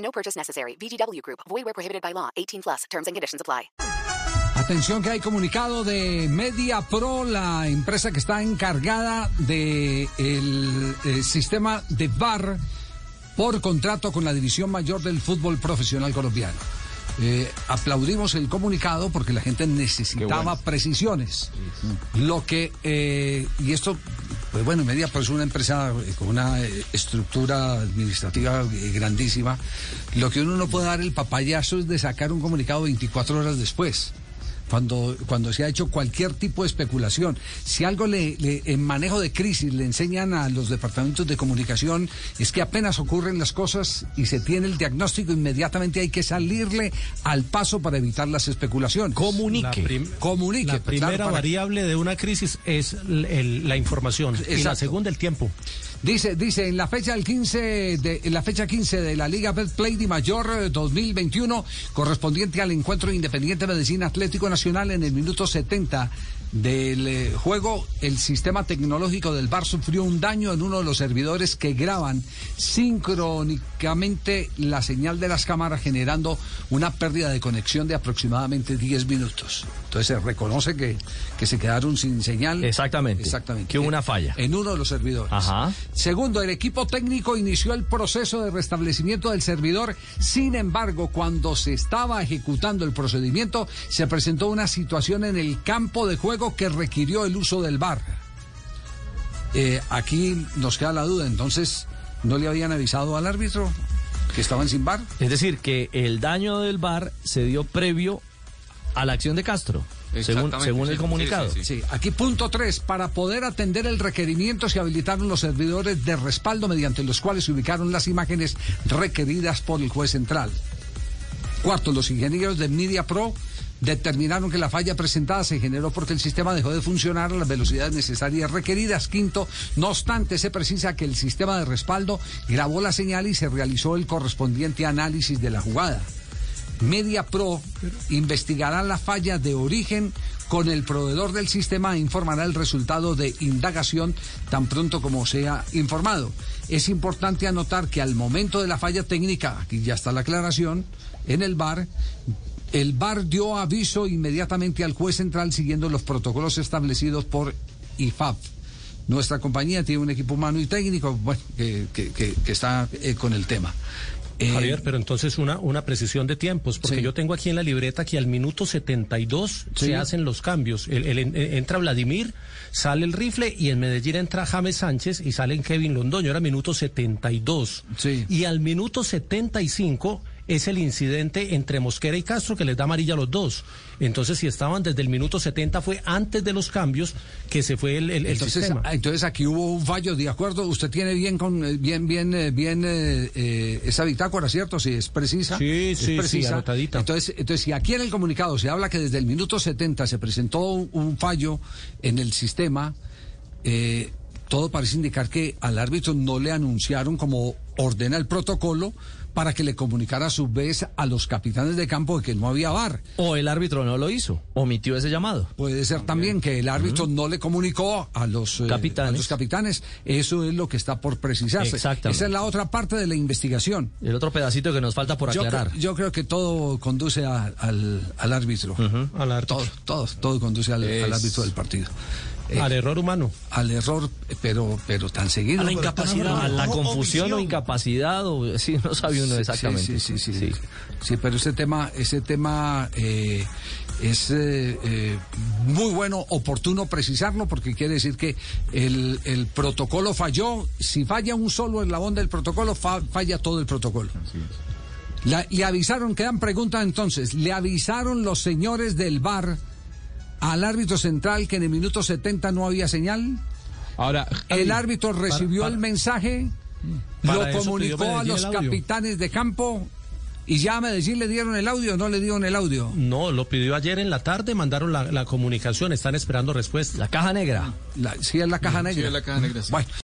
No purchase necessary. VGW Group. Void where prohibited by law. 18 plus. Terms and conditions apply. Atención que hay comunicado de Media Pro, la empresa que está encargada de el, eh, sistema de VAR por contrato con la división mayor del fútbol profesional colombiano. Eh, aplaudimos el comunicado porque la gente necesitaba precisiones. Lo que, eh, y esto, pues bueno, Media Pro es una empresa eh, con una eh, estructura administrativa eh, grandísima. Lo que uno no puede dar el papayazo es de sacar un comunicado 24 horas después. Cuando, cuando se ha hecho cualquier tipo de especulación. Si algo le, le- en manejo de crisis le enseñan a los departamentos de comunicación es que apenas ocurren las cosas y se tiene el diagnóstico, inmediatamente hay que salirle al paso para evitar las especulaciones. Comunique. La prim- Comunique. La primera claro, para- variable de una crisis es el- el- la información y la Exacto. segunda el tiempo. Dice, dice, en la fecha del 15 de, la fecha 15 de la Liga Betplay de Mayor eh, 2021, correspondiente al encuentro Independiente Medicina Atlético Nacional en el minuto 70 del eh, juego, el sistema tecnológico del bar sufrió un daño en uno de los servidores que graban sincrónicamente la señal de las cámaras generando una pérdida de conexión de aproximadamente 10 minutos. Entonces se reconoce que, que se quedaron sin señal. Exactamente. Exactamente. Que hubo una falla. En uno de los servidores. Ajá. Segundo, el equipo técnico inició el proceso de restablecimiento del servidor. Sin embargo, cuando se estaba ejecutando el procedimiento, se presentó una situación en el campo de juego que requirió el uso del VAR. Eh, aquí nos queda la duda, entonces, ¿no le habían avisado al árbitro que estaban sin VAR? Es decir, que el daño del bar se dio previo a la acción de Castro, según, el sí, comunicado. sí, sí, Sí, aquí punto 3. Para poder atender el requerimiento se habilitaron los servidores de respaldo mediante los cuales se ubicaron las imágenes requeridas por el juez central. Cuarto, los ingenieros de Media Pro determinaron que la falla presentada se generó porque el sistema dejó de funcionar a las velocidades necesarias requeridas. Quinto, no obstante, se precisa que el sistema de respaldo grabó la señal y se realizó el correspondiente análisis de la jugada. Media Pro investigará la falla de origen con el proveedor del sistema e informará el resultado de indagación tan pronto como sea informado. Es importante anotar que al momento de la falla técnica, aquí ya está la aclaración, en el bar, el bar dio aviso inmediatamente al juez central siguiendo los protocolos establecidos por IFAP. Nuestra compañía tiene un equipo humano y técnico bueno, que, que- que- que está eh, con el tema. Eh, Javier, pero entonces una, una precisión de tiempos, porque Sí. yo tengo aquí en la libreta que al minuto 72 Sí. se hacen los cambios. El- el- en- entra Vladimir, sale el rifle y en Medellín entra James Sánchez y sale en Kevin Londoño, era minuto 72. Sí. Y al minuto 75 es el incidente entre Mosquera y Castro que les da amarilla a los dos. Entonces, si estaban desde el minuto 70 fue antes de los cambios que se fue el, el- el Entonces, sistema. ah, entonces aquí hubo un fallo, de acuerdo. Usted tiene bien con eh, bien bien eh, bien eh, eh, esa bitácora, ¿cierto? Si es precisa. Sí, es sí, sí, precisa. anotadita. Entonces, entonces si aquí en el comunicado se habla que desde el minuto 70 se presentó un, un fallo en el sistema, eh, todo parece indicar que al árbitro no le anunciaron como ordena el protocolo para que le comunicara a su vez a los capitanes de campo de que no había VAR. O el árbitro no lo hizo, omitió ese llamado. Puede ser también que el árbitro no le comunicó a los, eh, Capitanes. a los capitanes. Eso es lo que está por precisarse. Exactamente. Esa es la otra parte de la investigación. El otro pedacito que nos falta por aclarar. yo creo que todo conduce a- al, al árbitro. Al árbitro. Todo, todo, todo conduce al, árbitro del partido. Eh, Al error humano. al error, pero, pero tan seguido. A la incapacidad, a la confusión o incapacidad, o sí, no sabe uno Sí, exactamente. Sí, sí, sí, sí. Sí, pero ese tema, ese tema eh, es eh, muy bueno, oportuno precisarlo, porque quiere decir que el, el protocolo falló. Si falla un solo eslabón del protocolo, fa- falla todo el protocolo. La- le avisaron, quedan preguntas entonces, le avisaron los señores del bar al árbitro central que en el minuto 70 no había señal. Ahora, El árbitro recibió para- el mensaje, Para lo comunicó a los capitanes de campo ¿Y ya a Medellín le dieron el audio o no le dieron el audio? No, lo pidió ayer en la tarde, mandaron la, la comunicación, están esperando respuesta. La caja negra. La- sí, es la caja negra. Sí, es la caja negra, sí. Bueno,